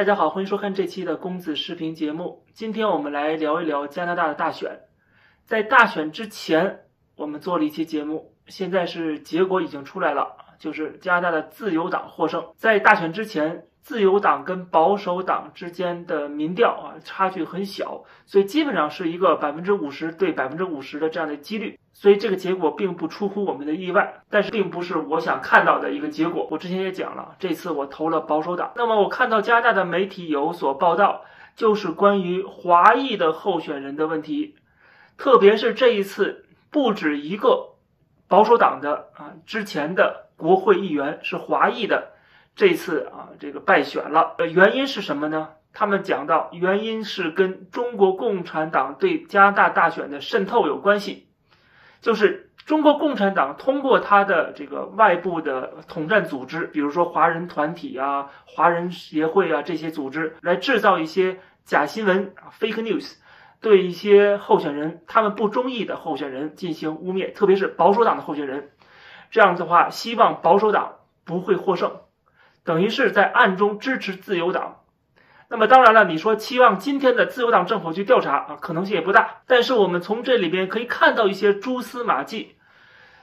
大家好，欢迎收看这期的公子视频节目。今天我们来聊一聊加拿大的大选。在大选之前，我们做了一期节目，现在是结果已经出来了，就是加拿大的自由党获胜。在大选之前。自由党跟保守党之间的民调啊，差距很小，所以基本上是一个百分之五十对百分之五十的这样的几率，所以这个结果并不出乎我们的意外，但是并不是我想看到的一个结果。我之前也讲了，这次我投了保守党。那么我看到加拿大的媒体有所报道，就是关于华裔的候选人的问题，特别是这一次不止一个保守党的啊之前的国会议员是华裔的。这次啊，这个败选了，呃，原因是什么呢？他们讲到，原因是跟中国共产党对加拿大大选的渗透有关系，就是中国共产党通过他的这个外部的统战组织，比如说华人团体啊、华人协会啊这些组织，来制造一些假新闻啊 （fake news），对一些候选人，他们不中意的候选人进行污蔑，特别是保守党的候选人，这样的话，希望保守党不会获胜。等于是在暗中支持自由党，那么当然了，你说期望今天的自由党政府去调查啊，可能性也不大。但是我们从这里边可以看到一些蛛丝马迹。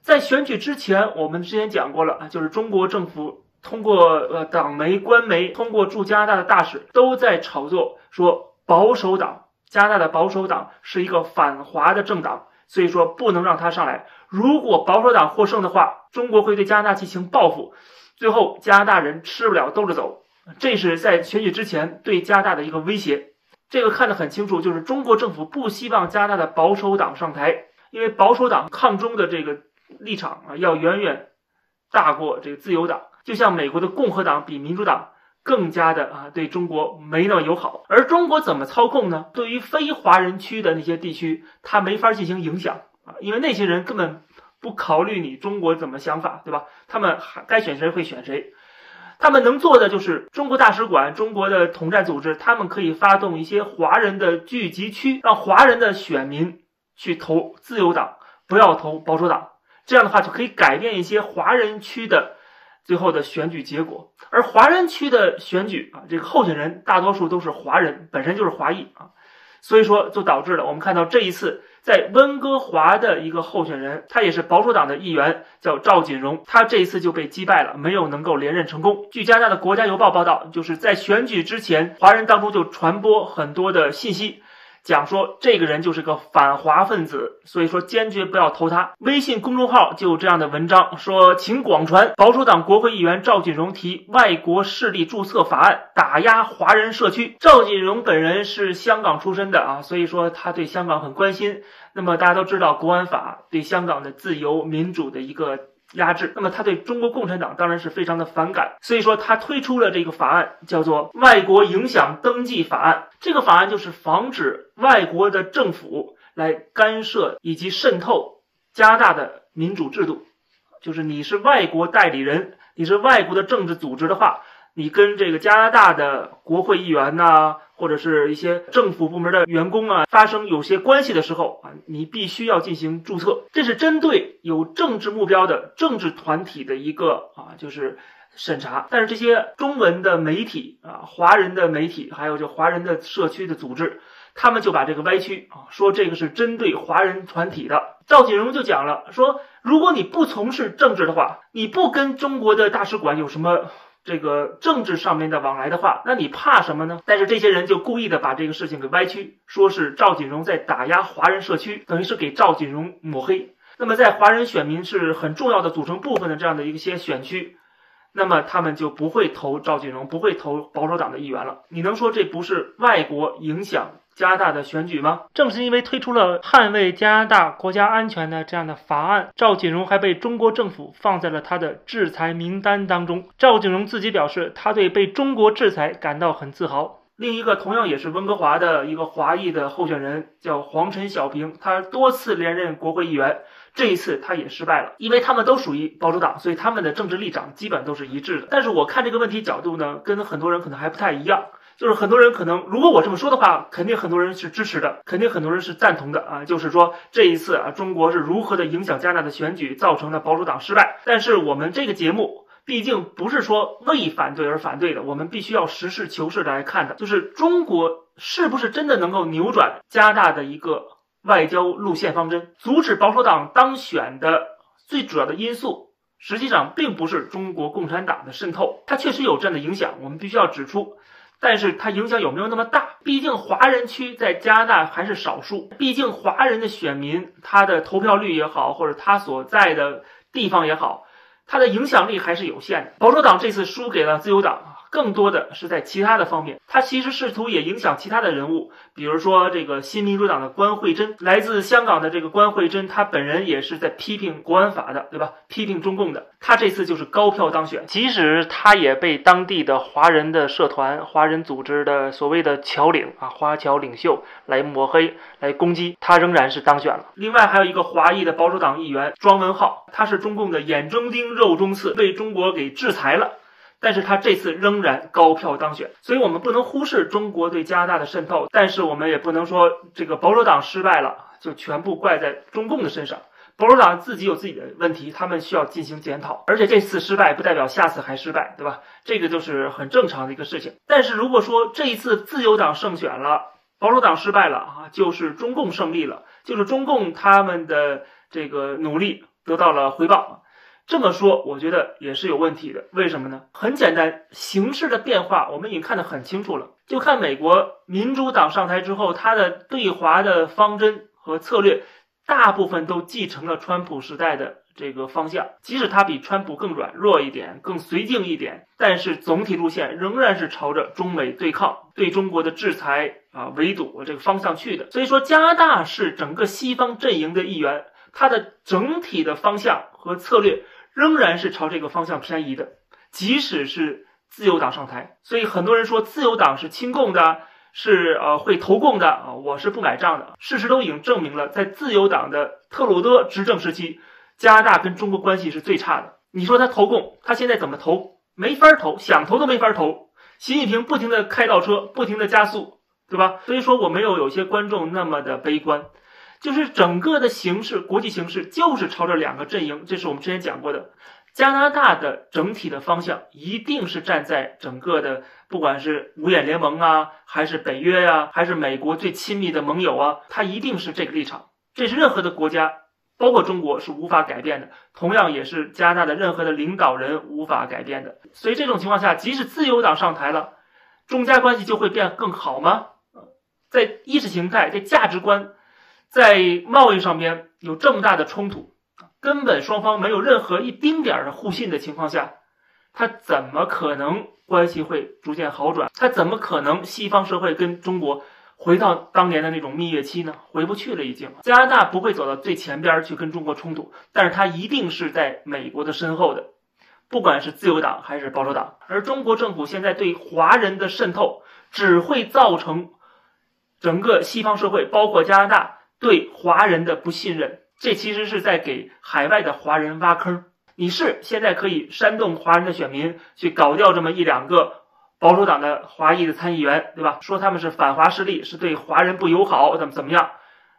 在选举之前，我们之前讲过了啊，就是中国政府通过呃党媒、官媒，通过驻加拿大的大使都在炒作，说保守党加拿大的保守党是一个反华的政党，所以说不能让他上来。如果保守党获胜的话，中国会对加拿大进行报复。最后，加拿大人吃不了兜着走，这是在选举之前对加拿大的一个威胁。这个看得很清楚，就是中国政府不希望加拿大的保守党上台，因为保守党抗中的这个立场啊，要远远大过这个自由党。就像美国的共和党比民主党更加的啊，对中国没那么友好。而中国怎么操控呢？对于非华人区的那些地区，他没法进行影响啊，因为那些人根本。不考虑你中国怎么想法，对吧？他们还该选谁会选谁，他们能做的就是中国大使馆、中国的统战组织，他们可以发动一些华人的聚集区，让华人的选民去投自由党，不要投保守党。这样的话就可以改变一些华人区的最后的选举结果。而华人区的选举啊，这个候选人大多数都是华人，本身就是华裔啊，所以说就导致了我们看到这一次。在温哥华的一个候选人，他也是保守党的议员，叫赵锦荣，他这一次就被击败了，没有能够连任成功。据加拿大的《国家邮报》报道，就是在选举之前，华人当中就传播很多的信息。讲说这个人就是个反华分子，所以说坚决不要投他。微信公众号就有这样的文章说，请广传保守党国会议员赵锦荣提外国势力注册法案，打压华人社区。赵锦荣本人是香港出身的啊，所以说他对香港很关心。那么大家都知道，国安法对香港的自由民主的一个。压制，那么他对中国共产党当然是非常的反感，所以说他推出了这个法案，叫做《外国影响登记法案》。这个法案就是防止外国的政府来干涉以及渗透加大的民主制度，就是你是外国代理人，你是外国的政治组织的话。你跟这个加拿大的国会议员呐，或者是一些政府部门的员工啊，发生有些关系的时候啊，你必须要进行注册。这是针对有政治目标的政治团体的一个啊，就是审查。但是这些中文的媒体啊，华人的媒体，还有就华人的社区的组织，他们就把这个歪曲啊，说这个是针对华人团体的。赵锦荣就讲了，说如果你不从事政治的话，你不跟中国的大使馆有什么。这个政治上面的往来的话，那你怕什么呢？但是这些人就故意的把这个事情给歪曲，说是赵锦荣在打压华人社区，等于是给赵锦荣抹黑。那么在华人选民是很重要的组成部分的这样的一些选区，那么他们就不会投赵锦荣，不会投保守党的议员了。你能说这不是外国影响？加拿大的选举吗？正是因为推出了捍卫加拿大国家安全的这样的法案，赵锦荣还被中国政府放在了他的制裁名单当中。赵锦荣自己表示，他对被中国制裁感到很自豪。另一个同样也是温哥华的一个华裔的候选人叫黄陈小平，他多次连任国会议员，这一次他也失败了，因为他们都属于保守党，所以他们的政治立场基本都是一致的。但是我看这个问题角度呢，跟很多人可能还不太一样。就是很多人可能，如果我这么说的话，肯定很多人是支持的，肯定很多人是赞同的啊。就是说这一次啊，中国是如何的影响加拿大的选举，造成了保守党失败。但是我们这个节目毕竟不是说为反对而反对的，我们必须要实事求是来看的，就是中国是不是真的能够扭转加拿大的一个外交路线方针，阻止保守党当选的最主要的因素。实际上并不是中国共产党的渗透，它确实有这样的影响，我们必须要指出。但是它影响有没有那么大？毕竟华人区在加拿大还是少数，毕竟华人的选民他的投票率也好，或者他所在的地方也好，他的影响力还是有限的。保守党这次输给了自由党。更多的是在其他的方面，他其实试图也影响其他的人物，比如说这个新民主党的关惠珍，来自香港的这个关惠珍，他本人也是在批评国安法的，对吧？批评中共的，他这次就是高票当选，即使他也被当地的华人的社团、华人组织的所谓的侨领啊、华侨领袖来抹黑、来攻击，他仍然是当选了。另外还有一个华裔的保守党议员庄文浩，他是中共的眼中钉、肉中刺，被中国给制裁了。但是他这次仍然高票当选，所以我们不能忽视中国对加拿大的渗透，但是我们也不能说这个保守党失败了就全部怪在中共的身上。保守党自己有自己的问题，他们需要进行检讨。而且这次失败不代表下次还失败，对吧？这个就是很正常的一个事情。但是如果说这一次自由党胜选了，保守党失败了啊，就是中共胜利了，就是中共他们的这个努力得到了回报。这么说，我觉得也是有问题的。为什么呢？很简单，形势的变化我们已经看得很清楚了。就看美国民主党上台之后，他的对华的方针和策略，大部分都继承了川普时代的这个方向。即使他比川普更软弱一点，更绥靖一点，但是总体路线仍然是朝着中美对抗、对中国的制裁啊、围堵这个方向去的。所以说，加拿大是整个西方阵营的一员。它的整体的方向和策略仍然是朝这个方向偏移的，即使是自由党上台，所以很多人说自由党是亲共的，是呃会投共的啊，我是不买账的。事实都已经证明了，在自由党的特鲁多执政时期，加拿大跟中国关系是最差的。你说他投共，他现在怎么投？没法投，想投都没法投。习近平不停的开倒车，不停的加速，对吧？所以说我没有有些观众那么的悲观。就是整个的形势，国际形势就是朝着两个阵营，这是我们之前讲过的。加拿大的整体的方向一定是站在整个的，不管是五眼联盟啊，还是北约呀，还是美国最亲密的盟友啊，它一定是这个立场。这是任何的国家，包括中国是无法改变的，同样也是加拿大的任何的领导人无法改变的。所以这种情况下，即使自由党上台了，中加关系就会变更好吗？在意识形态，在价值观。在贸易上边有这么大的冲突，根本双方没有任何一丁点儿的互信的情况下，他怎么可能关系会逐渐好转？他怎么可能西方社会跟中国回到当年的那种蜜月期呢？回不去了，已经。加拿大不会走到最前边去跟中国冲突，但是他一定是在美国的身后的，不管是自由党还是保守党。而中国政府现在对华人的渗透，只会造成整个西方社会，包括加拿大。对华人的不信任，这其实是在给海外的华人挖坑。你是现在可以煽动华人的选民去搞掉这么一两个保守党的华裔的参议员，对吧？说他们是反华势力，是对华人不友好，怎么怎么样？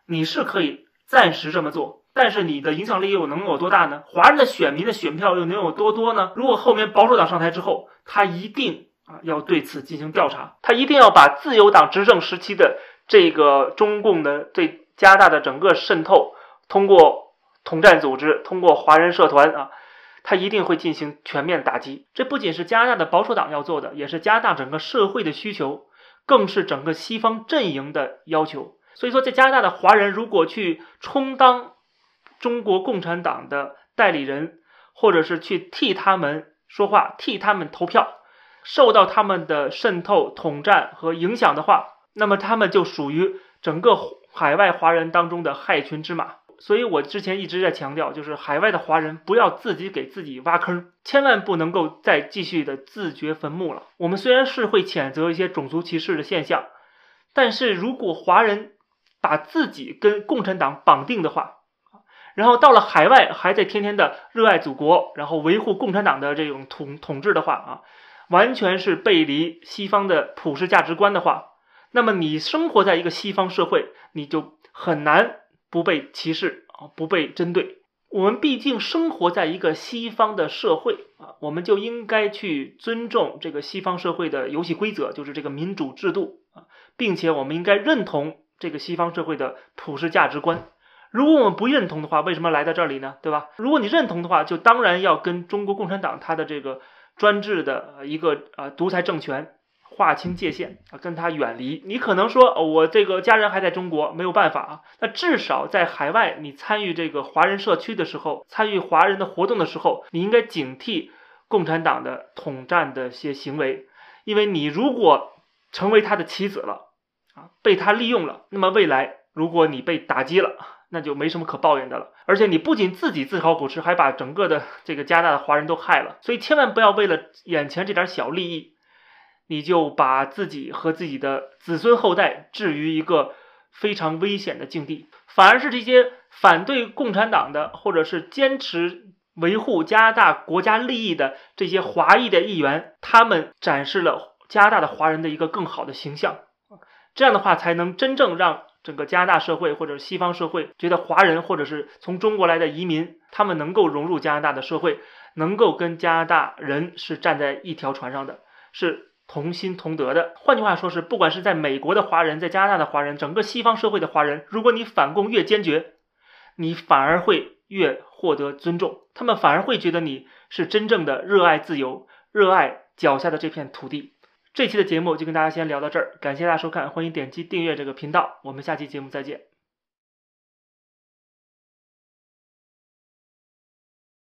你是可以暂时这么做，但是你的影响力又能有多大呢？华人的选民的选票又能有多多呢？如果后面保守党上台之后，他一定啊要对此进行调查，他一定要把自由党执政时期的这个中共的对。加拿大的整个渗透，通过统战组织，通过华人社团啊，他一定会进行全面打击。这不仅是加拿大的保守党要做的，也是加大整个社会的需求，更是整个西方阵营的要求。所以说，在加拿大的华人如果去充当中国共产党的代理人，或者是去替他们说话、替他们投票，受到他们的渗透、统战和影响的话，那么他们就属于整个。海外华人当中的害群之马，所以我之前一直在强调，就是海外的华人不要自己给自己挖坑，千万不能够再继续的自掘坟墓了。我们虽然是会谴责一些种族歧视的现象，但是如果华人把自己跟共产党绑定的话，然后到了海外还在天天的热爱祖国，然后维护共产党的这种统统治的话啊，完全是背离西方的普世价值观的话。那么你生活在一个西方社会，你就很难不被歧视啊，不被针对。我们毕竟生活在一个西方的社会啊，我们就应该去尊重这个西方社会的游戏规则，就是这个民主制度啊，并且我们应该认同这个西方社会的普世价值观。如果我们不认同的话，为什么来到这里呢？对吧？如果你认同的话，就当然要跟中国共产党它的这个专制的一个呃独裁政权。划清界限啊，跟他远离。你可能说，我这个家人还在中国，没有办法啊。那至少在海外，你参与这个华人社区的时候，参与华人的活动的时候，你应该警惕共产党的统战的一些行为。因为你如果成为他的棋子了啊，被他利用了，那么未来如果你被打击了，那就没什么可抱怨的了。而且你不仅自己自讨苦吃，还把整个的这个加拿大的华人都害了。所以千万不要为了眼前这点小利益。你就把自己和自己的子孙后代置于一个非常危险的境地，反而是这些反对共产党的，或者是坚持维护加拿大国家利益的这些华裔的议员，他们展示了加拿大的华人的一个更好的形象。这样的话，才能真正让整个加拿大社会或者西方社会觉得华人或者是从中国来的移民，他们能够融入加拿大的社会，能够跟加拿大人是站在一条船上的，是。同心同德的，换句话说是，不管是在美国的华人，在加拿大的华人，整个西方社会的华人，如果你反共越坚决，你反而会越获得尊重，他们反而会觉得你是真正的热爱自由，热爱脚下的这片土地。这期的节目就跟大家先聊到这儿，感谢大家收看，欢迎点击订阅这个频道，我们下期节目再见。